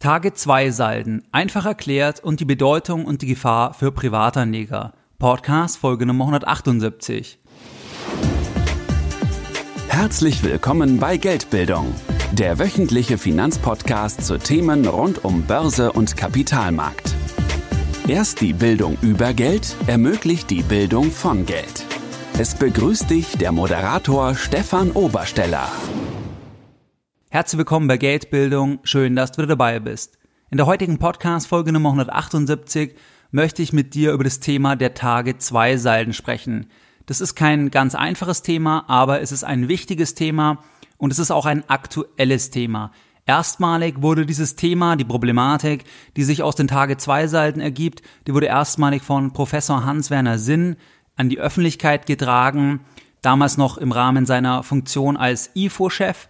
Tage 2 Salden, einfach erklärt und die Bedeutung und die Gefahr für Privatanleger. Podcast Folge Nummer 178. Herzlich willkommen bei Geldbildung, der wöchentliche Finanzpodcast zu Themen rund um Börse und Kapitalmarkt. Erst die Bildung über Geld ermöglicht die Bildung von Geld. Es begrüßt dich der Moderator Stefan Obersteller. Herzlich willkommen bei Geldbildung. Schön, dass du dabei bist. In der heutigen Podcast Folge Nummer 178 möchte ich mit dir über das Thema der Tage 2 Salden sprechen. Das ist kein ganz einfaches Thema, aber es ist ein wichtiges Thema und es ist auch ein aktuelles Thema. Erstmalig wurde dieses Thema, die Problematik, die sich aus den Tage 2 Salden ergibt, die wurde erstmalig von Professor Hans-Werner Sinn an die Öffentlichkeit getragen, damals noch im Rahmen seiner Funktion als IFO-Chef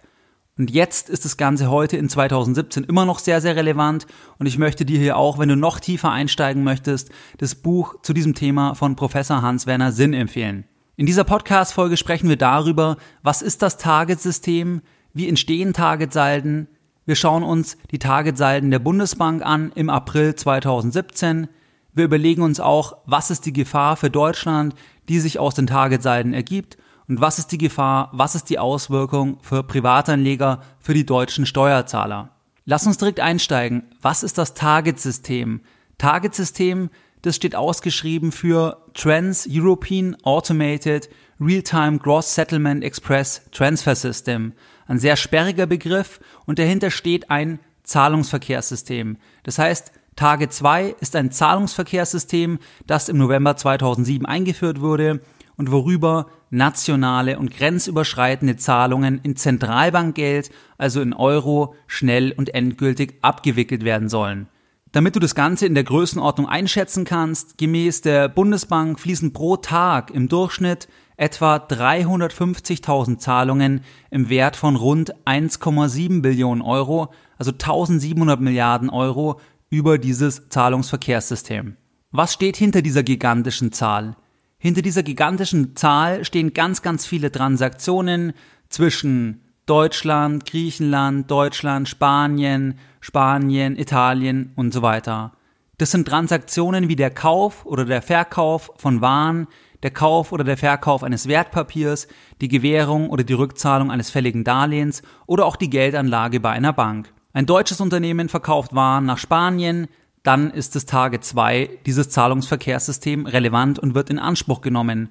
und jetzt ist das Ganze heute in 2017 immer noch sehr, sehr relevant. Und ich möchte dir hier auch, wenn du noch tiefer einsteigen möchtest, das Buch zu diesem Thema von Professor Hans-Werner Sinn empfehlen. In dieser Podcast-Folge sprechen wir darüber, was ist das Target-System, wie entstehen Targetsalden. Wir schauen uns die Targetsalden der Bundesbank an im April 2017. Wir überlegen uns auch, was ist die Gefahr für Deutschland, die sich aus den Targetsalden ergibt und was ist die Gefahr, was ist die Auswirkung für Privatanleger, für die deutschen Steuerzahler? Lass uns direkt einsteigen. Was ist das Target-System? Target-System, das steht ausgeschrieben für Trans-European Automated Real-Time Gross Settlement Express Transfer System. Ein sehr sperriger Begriff und dahinter steht ein Zahlungsverkehrssystem. Das heißt, Target 2 ist ein Zahlungsverkehrssystem, das im November 2007 eingeführt wurde und worüber nationale und grenzüberschreitende Zahlungen in Zentralbankgeld, also in Euro, schnell und endgültig abgewickelt werden sollen. Damit du das Ganze in der Größenordnung einschätzen kannst, gemäß der Bundesbank fließen pro Tag im Durchschnitt etwa 350.000 Zahlungen im Wert von rund 1,7 Billionen Euro, also 1700 Milliarden Euro, über dieses Zahlungsverkehrssystem. Was steht hinter dieser gigantischen Zahl? Hinter dieser gigantischen Zahl stehen ganz, ganz viele Transaktionen zwischen Deutschland, Griechenland, Deutschland, Spanien, Spanien, Italien und so weiter. Das sind Transaktionen wie der Kauf oder der Verkauf von Waren, der Kauf oder der Verkauf eines Wertpapiers, die Gewährung oder die Rückzahlung eines fälligen Darlehens oder auch die Geldanlage bei einer Bank. Ein deutsches Unternehmen verkauft Waren nach Spanien, dann ist das Tage 2 dieses Zahlungsverkehrssystem relevant und wird in Anspruch genommen.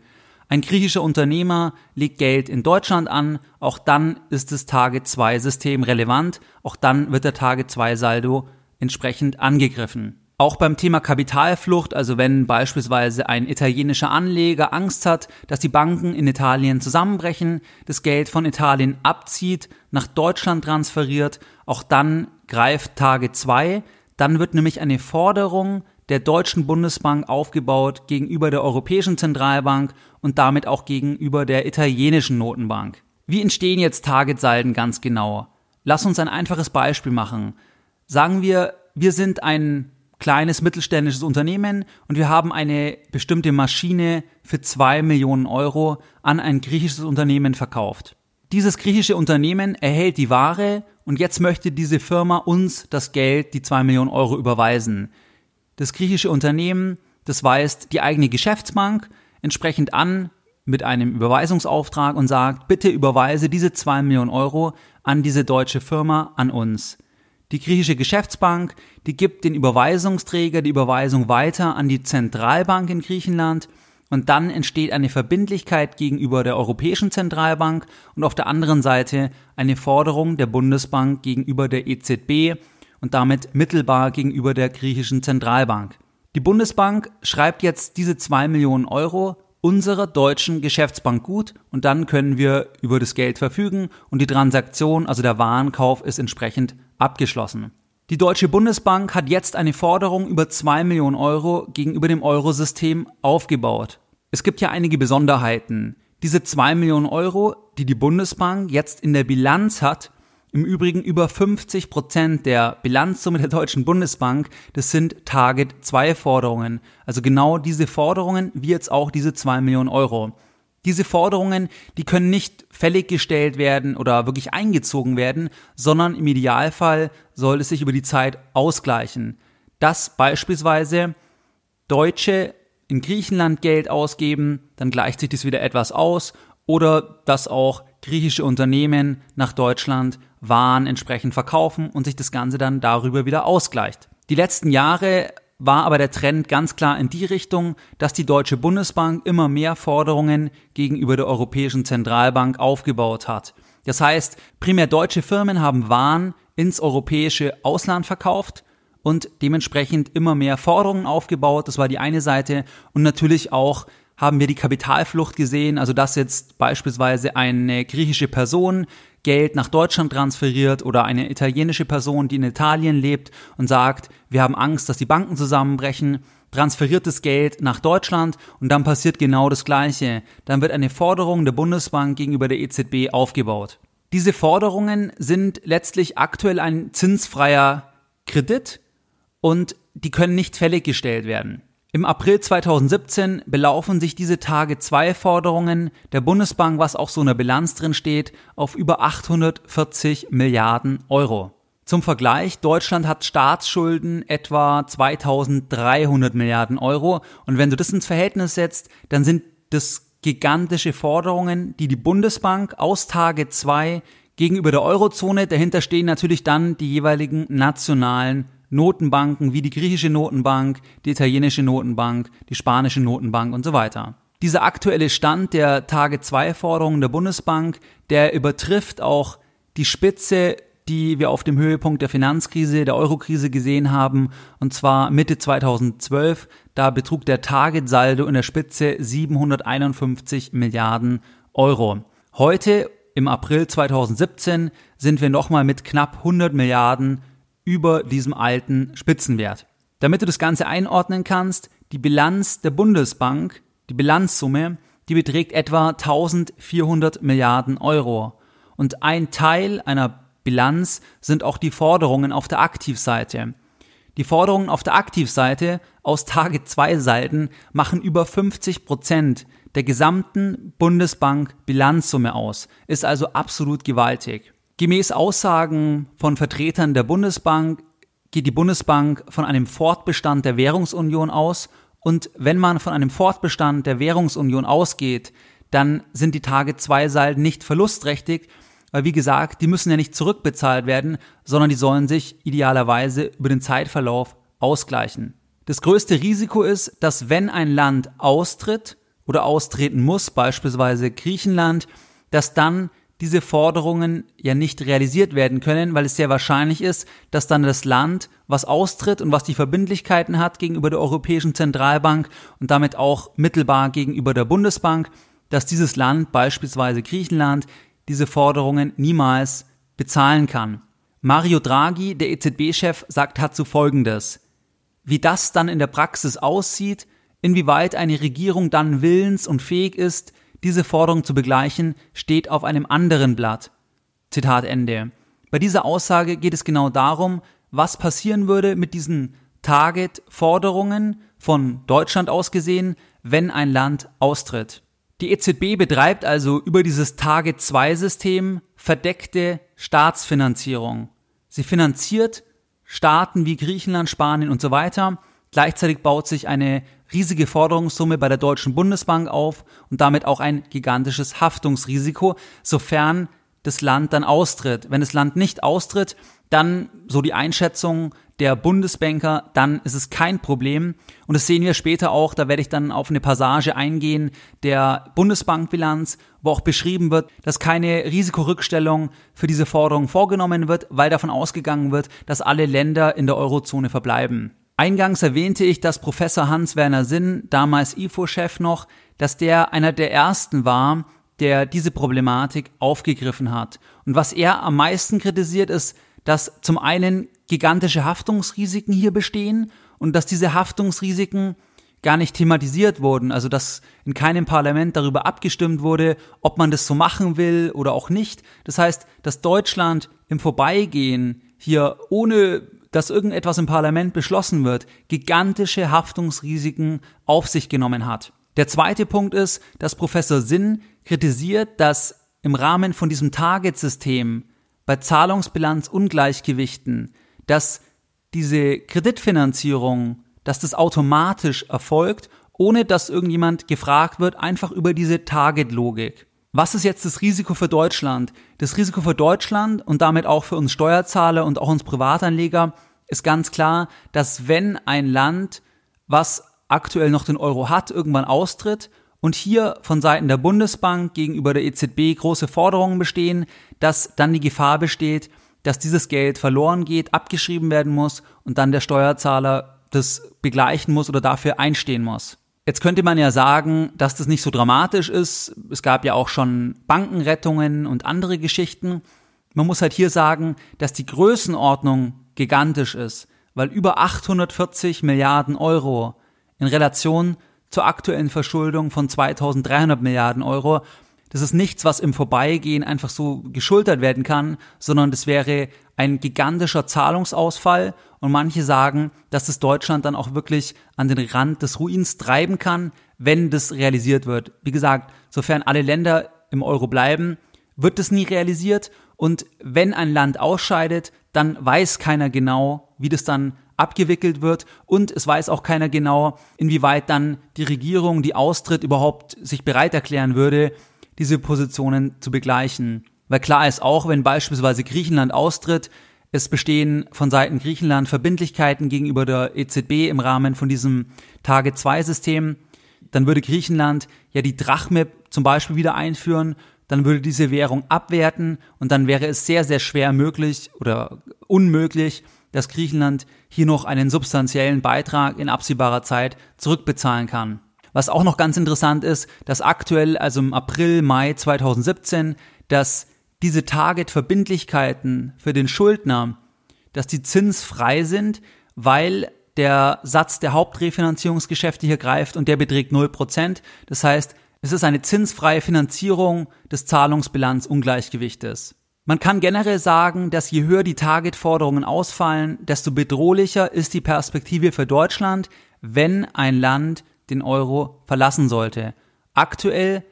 Ein griechischer Unternehmer legt Geld in Deutschland an, auch dann ist das Tage 2 System relevant, auch dann wird der Tage 2 Saldo entsprechend angegriffen. Auch beim Thema Kapitalflucht, also wenn beispielsweise ein italienischer Anleger Angst hat, dass die Banken in Italien zusammenbrechen, das Geld von Italien abzieht, nach Deutschland transferiert, auch dann greift Tage 2, dann wird nämlich eine Forderung der Deutschen Bundesbank aufgebaut gegenüber der Europäischen Zentralbank und damit auch gegenüber der italienischen Notenbank. Wie entstehen jetzt Targetsalden ganz genau? Lass uns ein einfaches Beispiel machen. Sagen wir, wir sind ein kleines mittelständisches Unternehmen und wir haben eine bestimmte Maschine für zwei Millionen Euro an ein griechisches Unternehmen verkauft. Dieses griechische Unternehmen erhält die Ware und jetzt möchte diese Firma uns das Geld, die zwei Millionen Euro überweisen. Das griechische Unternehmen, das weist die eigene Geschäftsbank entsprechend an mit einem Überweisungsauftrag und sagt, bitte überweise diese zwei Millionen Euro an diese deutsche Firma, an uns. Die griechische Geschäftsbank, die gibt den Überweisungsträger die Überweisung weiter an die Zentralbank in Griechenland und dann entsteht eine Verbindlichkeit gegenüber der Europäischen Zentralbank und auf der anderen Seite eine Forderung der Bundesbank gegenüber der EZB und damit mittelbar gegenüber der griechischen Zentralbank. Die Bundesbank schreibt jetzt diese zwei Millionen Euro unserer deutschen Geschäftsbank gut und dann können wir über das Geld verfügen und die Transaktion, also der Warenkauf, ist entsprechend abgeschlossen. Die Deutsche Bundesbank hat jetzt eine Forderung über zwei Millionen Euro gegenüber dem Eurosystem aufgebaut. Es gibt ja einige Besonderheiten. Diese zwei Millionen Euro, die die Bundesbank jetzt in der Bilanz hat, im Übrigen über 50 Prozent der Bilanzsumme der Deutschen Bundesbank, das sind Target 2 Forderungen. Also genau diese Forderungen, wie jetzt auch diese zwei Millionen Euro. Diese Forderungen, die können nicht fällig gestellt werden oder wirklich eingezogen werden, sondern im Idealfall soll es sich über die Zeit ausgleichen. Dass beispielsweise Deutsche in Griechenland Geld ausgeben, dann gleicht sich das wieder etwas aus oder dass auch griechische Unternehmen nach Deutschland Waren entsprechend verkaufen und sich das Ganze dann darüber wieder ausgleicht. Die letzten Jahre war aber der Trend ganz klar in die Richtung, dass die Deutsche Bundesbank immer mehr Forderungen gegenüber der Europäischen Zentralbank aufgebaut hat. Das heißt, primär deutsche Firmen haben Waren ins europäische Ausland verkauft und dementsprechend immer mehr Forderungen aufgebaut. Das war die eine Seite und natürlich auch haben wir die Kapitalflucht gesehen, also dass jetzt beispielsweise eine griechische Person Geld nach Deutschland transferiert oder eine italienische Person, die in Italien lebt und sagt, wir haben Angst, dass die Banken zusammenbrechen, transferiert das Geld nach Deutschland und dann passiert genau das Gleiche. Dann wird eine Forderung der Bundesbank gegenüber der EZB aufgebaut. Diese Forderungen sind letztlich aktuell ein zinsfreier Kredit und die können nicht fällig gestellt werden. Im April 2017 belaufen sich diese Tage zwei Forderungen der Bundesbank, was auch so in der Bilanz drin steht, auf über 840 Milliarden Euro. Zum Vergleich, Deutschland hat Staatsschulden etwa 2300 Milliarden Euro und wenn du das ins Verhältnis setzt, dann sind das gigantische Forderungen, die die Bundesbank aus Tage zwei gegenüber der Eurozone, dahinter stehen natürlich dann die jeweiligen nationalen Notenbanken wie die griechische Notenbank, die italienische Notenbank, die spanische Notenbank und so weiter. Dieser aktuelle Stand der Tage 2 Forderungen der Bundesbank, der übertrifft auch die Spitze, die wir auf dem Höhepunkt der Finanzkrise, der Eurokrise gesehen haben, und zwar Mitte 2012. Da betrug der Target-Saldo in der Spitze 751 Milliarden Euro. Heute, im April 2017, sind wir nochmal mit knapp 100 Milliarden über diesem alten Spitzenwert. Damit du das Ganze einordnen kannst, die Bilanz der Bundesbank, die Bilanzsumme, die beträgt etwa 1400 Milliarden Euro. Und ein Teil einer Bilanz sind auch die Forderungen auf der Aktivseite. Die Forderungen auf der Aktivseite aus Tage 2 Salden machen über 50 Prozent der gesamten Bundesbank Bilanzsumme aus, ist also absolut gewaltig. Gemäß Aussagen von Vertretern der Bundesbank geht die Bundesbank von einem Fortbestand der Währungsunion aus und wenn man von einem Fortbestand der Währungsunion ausgeht, dann sind die Tage 2 Salden nicht verlustträchtig, weil wie gesagt, die müssen ja nicht zurückbezahlt werden, sondern die sollen sich idealerweise über den Zeitverlauf ausgleichen. Das größte Risiko ist, dass wenn ein Land austritt oder austreten muss, beispielsweise Griechenland, dass dann diese Forderungen ja nicht realisiert werden können, weil es sehr wahrscheinlich ist, dass dann das Land, was austritt und was die Verbindlichkeiten hat gegenüber der Europäischen Zentralbank und damit auch mittelbar gegenüber der Bundesbank, dass dieses Land, beispielsweise Griechenland, diese Forderungen niemals bezahlen kann. Mario Draghi, der EZB-Chef, sagt dazu Folgendes. Wie das dann in der Praxis aussieht, inwieweit eine Regierung dann willens und fähig ist, diese Forderung zu begleichen, steht auf einem anderen Blatt. Zitat Ende. Bei dieser Aussage geht es genau darum, was passieren würde mit diesen Target-Forderungen von Deutschland aus gesehen, wenn ein Land austritt. Die EZB betreibt also über dieses Target-2-System verdeckte Staatsfinanzierung. Sie finanziert Staaten wie Griechenland, Spanien und so weiter. Gleichzeitig baut sich eine riesige Forderungssumme bei der Deutschen Bundesbank auf und damit auch ein gigantisches Haftungsrisiko, sofern das Land dann austritt. Wenn das Land nicht austritt, dann, so die Einschätzung der Bundesbanker, dann ist es kein Problem. Und das sehen wir später auch, da werde ich dann auf eine Passage eingehen der Bundesbankbilanz, wo auch beschrieben wird, dass keine Risikorückstellung für diese Forderung vorgenommen wird, weil davon ausgegangen wird, dass alle Länder in der Eurozone verbleiben. Eingangs erwähnte ich, dass Professor Hans-Werner Sinn, damals IFO-Chef noch, dass der einer der ersten war, der diese Problematik aufgegriffen hat. Und was er am meisten kritisiert ist, dass zum einen gigantische Haftungsrisiken hier bestehen und dass diese Haftungsrisiken gar nicht thematisiert wurden, also dass in keinem Parlament darüber abgestimmt wurde, ob man das so machen will oder auch nicht. Das heißt, dass Deutschland im Vorbeigehen hier ohne dass irgendetwas im Parlament beschlossen wird, gigantische Haftungsrisiken auf sich genommen hat. Der zweite Punkt ist, dass Professor Sinn kritisiert, dass im Rahmen von diesem Target-System bei Zahlungsbilanzungleichgewichten, dass diese Kreditfinanzierung, dass das automatisch erfolgt, ohne dass irgendjemand gefragt wird, einfach über diese Target-Logik. Was ist jetzt das Risiko für Deutschland? Das Risiko für Deutschland und damit auch für uns Steuerzahler und auch uns Privatanleger ist ganz klar, dass wenn ein Land, was aktuell noch den Euro hat, irgendwann austritt und hier von Seiten der Bundesbank gegenüber der EZB große Forderungen bestehen, dass dann die Gefahr besteht, dass dieses Geld verloren geht, abgeschrieben werden muss und dann der Steuerzahler das begleichen muss oder dafür einstehen muss. Jetzt könnte man ja sagen, dass das nicht so dramatisch ist. Es gab ja auch schon Bankenrettungen und andere Geschichten. Man muss halt hier sagen, dass die Größenordnung gigantisch ist, weil über 840 Milliarden Euro in Relation zur aktuellen Verschuldung von 2300 Milliarden Euro, das ist nichts, was im Vorbeigehen einfach so geschultert werden kann, sondern das wäre ein gigantischer Zahlungsausfall. Und manche sagen, dass es Deutschland dann auch wirklich an den Rand des Ruins treiben kann, wenn das realisiert wird. Wie gesagt, sofern alle Länder im Euro bleiben, wird das nie realisiert. Und wenn ein Land ausscheidet, dann weiß keiner genau, wie das dann abgewickelt wird. Und es weiß auch keiner genau, inwieweit dann die Regierung, die austritt, überhaupt sich bereit erklären würde, diese Positionen zu begleichen. Weil klar ist auch, wenn beispielsweise Griechenland austritt, es bestehen von Seiten Griechenland Verbindlichkeiten gegenüber der EZB im Rahmen von diesem Tage-2-System, dann würde Griechenland ja die Drachme zum Beispiel wieder einführen, dann würde diese Währung abwerten und dann wäre es sehr, sehr schwer möglich oder unmöglich, dass Griechenland hier noch einen substanziellen Beitrag in absehbarer Zeit zurückbezahlen kann. Was auch noch ganz interessant ist, dass aktuell, also im April, Mai 2017, dass diese Target-Verbindlichkeiten für den Schuldner, dass die zinsfrei sind, weil der Satz der Hauptrefinanzierungsgeschäfte hier greift und der beträgt 0%. Das heißt, es ist eine zinsfreie Finanzierung des Zahlungsbilanzungleichgewichtes. Man kann generell sagen, dass je höher die Targetforderungen ausfallen, desto bedrohlicher ist die Perspektive für Deutschland, wenn ein Land den Euro verlassen sollte. Aktuell,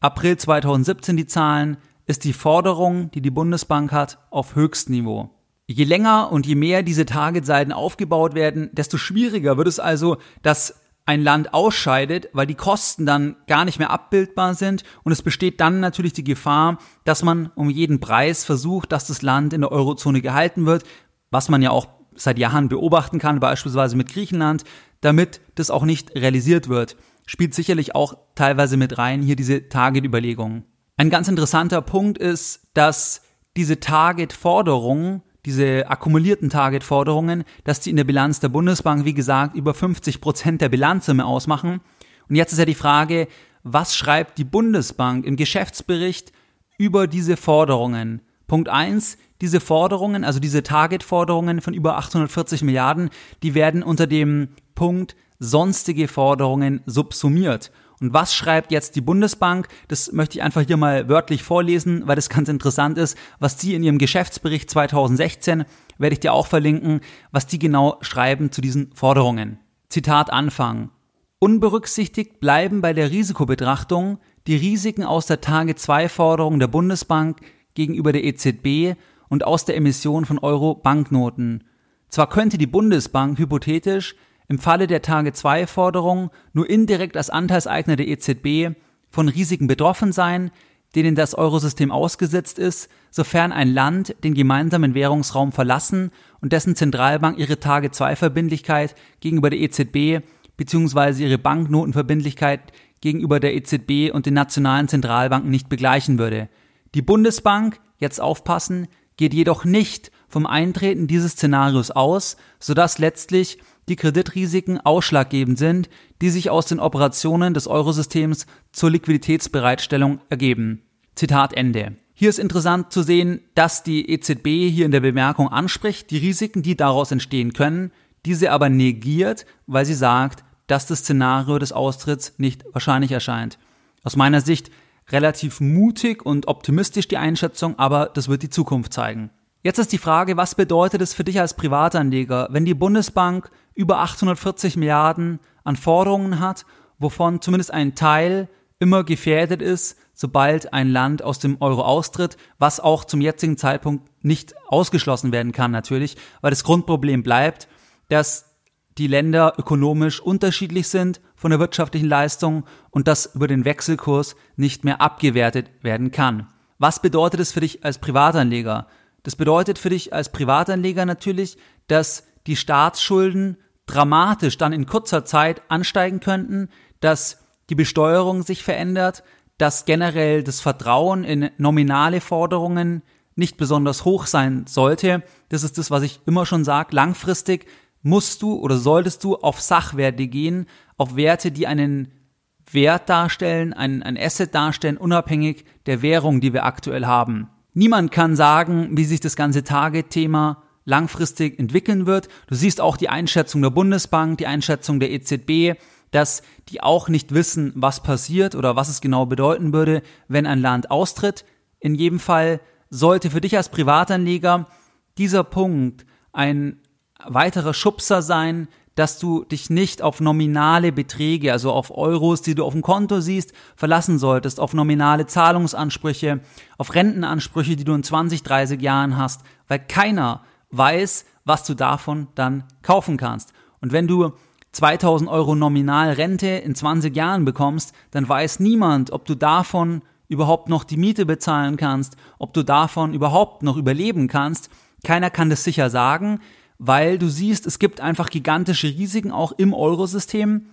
April 2017 die Zahlen, ist die Forderung, die die Bundesbank hat, auf Höchstniveau. Je länger und je mehr diese Targetseiten aufgebaut werden, desto schwieriger wird es also, dass ein Land ausscheidet, weil die Kosten dann gar nicht mehr abbildbar sind und es besteht dann natürlich die Gefahr, dass man um jeden Preis versucht, dass das Land in der Eurozone gehalten wird, was man ja auch seit Jahren beobachten kann, beispielsweise mit Griechenland, damit das auch nicht realisiert wird. Spielt sicherlich auch teilweise mit rein hier diese Target-Überlegungen. Ein ganz interessanter Punkt ist, dass diese Target-Forderungen, diese akkumulierten Target-Forderungen, dass die in der Bilanz der Bundesbank, wie gesagt, über 50 Prozent der Bilanzsumme ausmachen. Und jetzt ist ja die Frage, was schreibt die Bundesbank im Geschäftsbericht über diese Forderungen? Punkt eins: diese Forderungen, also diese Target-Forderungen von über 840 Milliarden, die werden unter dem Punkt sonstige Forderungen subsumiert. Und was schreibt jetzt die Bundesbank? Das möchte ich einfach hier mal wörtlich vorlesen, weil das ganz interessant ist, was die in ihrem Geschäftsbericht 2016, werde ich dir auch verlinken, was die genau schreiben zu diesen Forderungen. Zitat Anfang. Unberücksichtigt bleiben bei der Risikobetrachtung die Risiken aus der Tage 2 Forderung der Bundesbank gegenüber der EZB und aus der Emission von Euro-Banknoten. Zwar könnte die Bundesbank hypothetisch im Falle der Tage-2-Forderung nur indirekt als Anteilseigner der EZB von Risiken betroffen sein, denen das Eurosystem ausgesetzt ist, sofern ein Land den gemeinsamen Währungsraum verlassen und dessen Zentralbank ihre Tage-2-Verbindlichkeit gegenüber der EZB bzw. ihre Banknotenverbindlichkeit gegenüber der EZB und den nationalen Zentralbanken nicht begleichen würde. Die Bundesbank, jetzt aufpassen, geht jedoch nicht vom Eintreten dieses Szenarios aus, sodass letztlich die Kreditrisiken ausschlaggebend sind, die sich aus den Operationen des Eurosystems zur Liquiditätsbereitstellung ergeben. Zitat Ende. Hier ist interessant zu sehen, dass die EZB hier in der Bemerkung anspricht, die Risiken, die daraus entstehen können, diese aber negiert, weil sie sagt, dass das Szenario des Austritts nicht wahrscheinlich erscheint. Aus meiner Sicht relativ mutig und optimistisch die Einschätzung, aber das wird die Zukunft zeigen. Jetzt ist die Frage, was bedeutet es für dich als Privatanleger, wenn die Bundesbank über 840 Milliarden an Forderungen hat, wovon zumindest ein Teil immer gefährdet ist, sobald ein Land aus dem Euro austritt, was auch zum jetzigen Zeitpunkt nicht ausgeschlossen werden kann natürlich, weil das Grundproblem bleibt, dass die Länder ökonomisch unterschiedlich sind von der wirtschaftlichen Leistung und das über den Wechselkurs nicht mehr abgewertet werden kann. Was bedeutet es für dich als Privatanleger? Das bedeutet für dich als Privatanleger natürlich, dass die Staatsschulden dramatisch dann in kurzer Zeit ansteigen könnten, dass die Besteuerung sich verändert, dass generell das Vertrauen in nominale Forderungen nicht besonders hoch sein sollte. Das ist das, was ich immer schon sage. Langfristig musst du oder solltest du auf Sachwerte gehen, auf Werte, die einen Wert darstellen, ein, ein Asset darstellen, unabhängig der Währung, die wir aktuell haben. Niemand kann sagen, wie sich das ganze Target-Thema langfristig entwickeln wird. Du siehst auch die Einschätzung der Bundesbank, die Einschätzung der EZB, dass die auch nicht wissen, was passiert oder was es genau bedeuten würde, wenn ein Land austritt. In jedem Fall sollte für dich als Privatanleger dieser Punkt ein weiterer Schubser sein, dass du dich nicht auf nominale Beträge, also auf Euros, die du auf dem Konto siehst, verlassen solltest, auf nominale Zahlungsansprüche, auf Rentenansprüche, die du in 20, 30 Jahren hast, weil keiner weiß, was du davon dann kaufen kannst. Und wenn du 2000 Euro nominal Rente in 20 Jahren bekommst, dann weiß niemand, ob du davon überhaupt noch die Miete bezahlen kannst, ob du davon überhaupt noch überleben kannst. Keiner kann das sicher sagen weil du siehst, es gibt einfach gigantische Risiken auch im Eurosystem.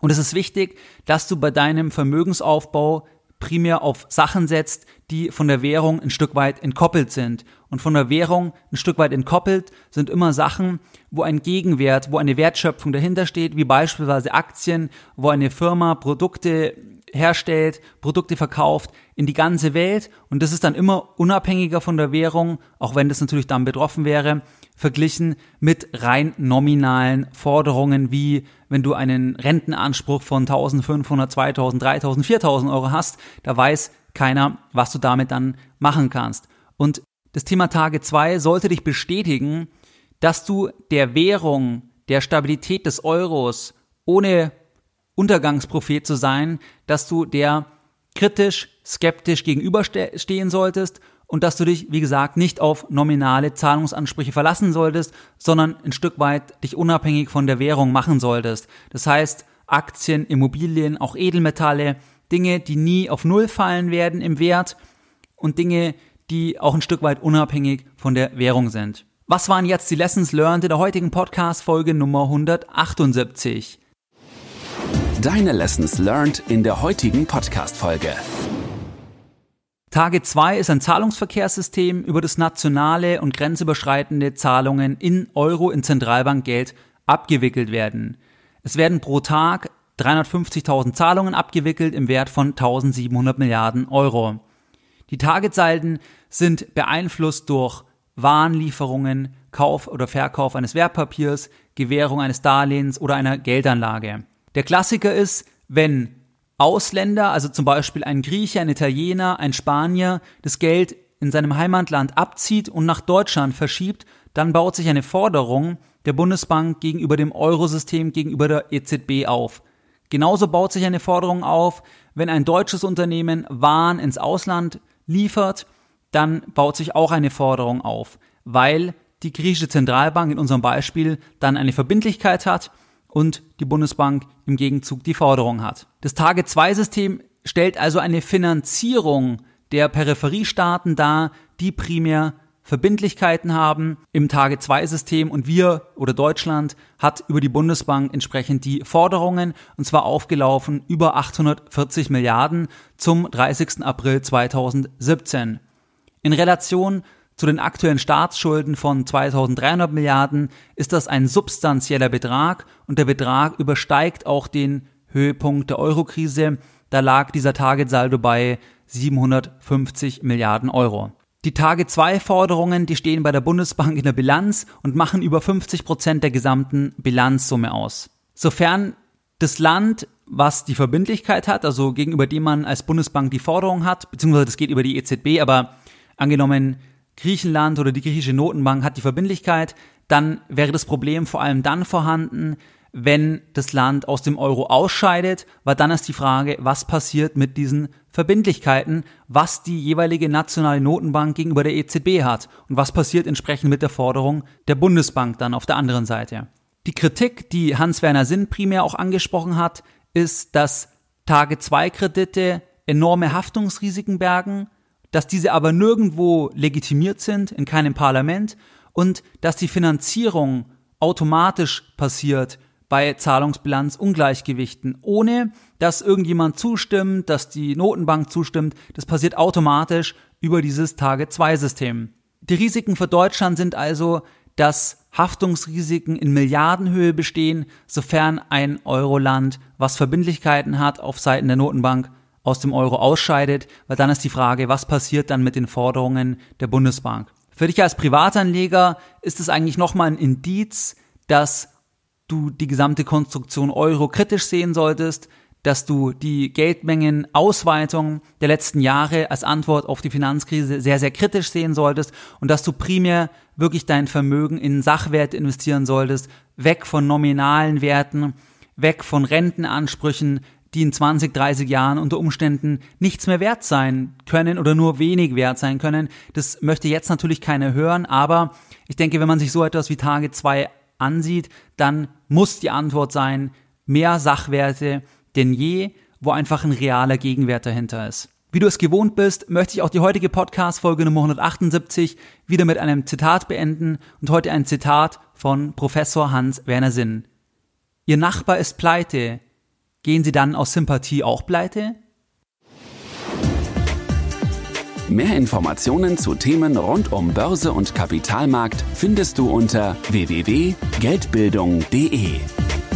Und es ist wichtig, dass du bei deinem Vermögensaufbau primär auf Sachen setzt, die von der Währung ein Stück weit entkoppelt sind. Und von der Währung ein Stück weit entkoppelt sind immer Sachen, wo ein Gegenwert, wo eine Wertschöpfung dahinter steht, wie beispielsweise Aktien, wo eine Firma Produkte herstellt, Produkte verkauft in die ganze Welt. Und das ist dann immer unabhängiger von der Währung, auch wenn das natürlich dann betroffen wäre verglichen mit rein nominalen Forderungen, wie wenn du einen Rentenanspruch von 1500, 2000, 3000, 4000 Euro hast, da weiß keiner, was du damit dann machen kannst. Und das Thema Tage 2 sollte dich bestätigen, dass du der Währung, der Stabilität des Euros, ohne Untergangsprophet zu sein, dass du der kritisch, skeptisch gegenüberstehen solltest und dass du dich, wie gesagt, nicht auf nominale Zahlungsansprüche verlassen solltest, sondern ein Stück weit dich unabhängig von der Währung machen solltest. Das heißt, Aktien, Immobilien, auch Edelmetalle, Dinge, die nie auf Null fallen werden im Wert und Dinge, die auch ein Stück weit unabhängig von der Währung sind. Was waren jetzt die Lessons learned in der heutigen Podcast-Folge Nummer 178? Deine Lessons learned in der heutigen Podcast-Folge. Tage 2 ist ein Zahlungsverkehrssystem, über das nationale und grenzüberschreitende Zahlungen in Euro in Zentralbankgeld abgewickelt werden. Es werden pro Tag 350.000 Zahlungen abgewickelt im Wert von 1700 Milliarden Euro. Die Targetsalden sind beeinflusst durch Warenlieferungen, Kauf oder Verkauf eines Wertpapiers, Gewährung eines Darlehens oder einer Geldanlage. Der Klassiker ist, wenn Ausländer, also zum Beispiel ein Grieche, ein Italiener, ein Spanier, das Geld in seinem Heimatland abzieht und nach Deutschland verschiebt, dann baut sich eine Forderung der Bundesbank gegenüber dem Eurosystem, gegenüber der EZB auf. Genauso baut sich eine Forderung auf, wenn ein deutsches Unternehmen Waren ins Ausland liefert, dann baut sich auch eine Forderung auf, weil die griechische Zentralbank in unserem Beispiel dann eine Verbindlichkeit hat und die Bundesbank im Gegenzug die Forderung hat. Das Tage-2-System stellt also eine Finanzierung der Peripheriestaaten dar, die primär Verbindlichkeiten haben im Tage-2-System und wir oder Deutschland hat über die Bundesbank entsprechend die Forderungen und zwar aufgelaufen über 840 Milliarden zum 30. April 2017. In Relation zu den aktuellen Staatsschulden von 2300 Milliarden ist das ein substanzieller Betrag und der Betrag übersteigt auch den Höhepunkt der Eurokrise. Da lag dieser Targetsaldo bei 750 Milliarden Euro. Die Tage 2 Forderungen, die stehen bei der Bundesbank in der Bilanz und machen über 50 Prozent der gesamten Bilanzsumme aus. Sofern das Land, was die Verbindlichkeit hat, also gegenüber dem man als Bundesbank die Forderung hat, beziehungsweise das geht über die EZB, aber angenommen, Griechenland oder die griechische Notenbank hat die Verbindlichkeit, dann wäre das Problem vor allem dann vorhanden, wenn das Land aus dem Euro ausscheidet, weil dann ist die Frage, was passiert mit diesen Verbindlichkeiten, was die jeweilige nationale Notenbank gegenüber der EZB hat und was passiert entsprechend mit der Forderung der Bundesbank dann auf der anderen Seite. Die Kritik, die Hans-Werner Sinn primär auch angesprochen hat, ist, dass Tage-2-Kredite enorme Haftungsrisiken bergen, dass diese aber nirgendwo legitimiert sind, in keinem Parlament und dass die Finanzierung automatisch passiert bei Zahlungsbilanzungleichgewichten, ohne dass irgendjemand zustimmt, dass die Notenbank zustimmt. Das passiert automatisch über dieses Tage-2-System. Die Risiken für Deutschland sind also, dass Haftungsrisiken in Milliardenhöhe bestehen, sofern ein Euroland, was Verbindlichkeiten hat auf Seiten der Notenbank, aus dem Euro ausscheidet, weil dann ist die Frage, was passiert dann mit den Forderungen der Bundesbank. Für dich als Privatanleger ist es eigentlich nochmal ein Indiz, dass du die gesamte Konstruktion Euro kritisch sehen solltest, dass du die Geldmengenausweitung der letzten Jahre als Antwort auf die Finanzkrise sehr, sehr kritisch sehen solltest und dass du primär wirklich dein Vermögen in Sachwerte investieren solltest, weg von nominalen Werten, weg von Rentenansprüchen, die in 20, 30 Jahren unter Umständen nichts mehr wert sein können oder nur wenig wert sein können. Das möchte jetzt natürlich keiner hören, aber ich denke, wenn man sich so etwas wie Tage 2 ansieht, dann muss die Antwort sein, mehr Sachwerte denn je, wo einfach ein realer Gegenwert dahinter ist. Wie du es gewohnt bist, möchte ich auch die heutige Podcast-Folge Nummer 178 wieder mit einem Zitat beenden und heute ein Zitat von Professor Hans-Werner Sinn. Ihr Nachbar ist pleite. Gehen Sie dann aus Sympathie auch pleite? Mehr Informationen zu Themen rund um Börse und Kapitalmarkt findest du unter www.geldbildung.de.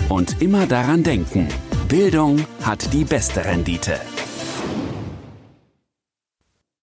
Und immer daran denken, Bildung hat die beste Rendite.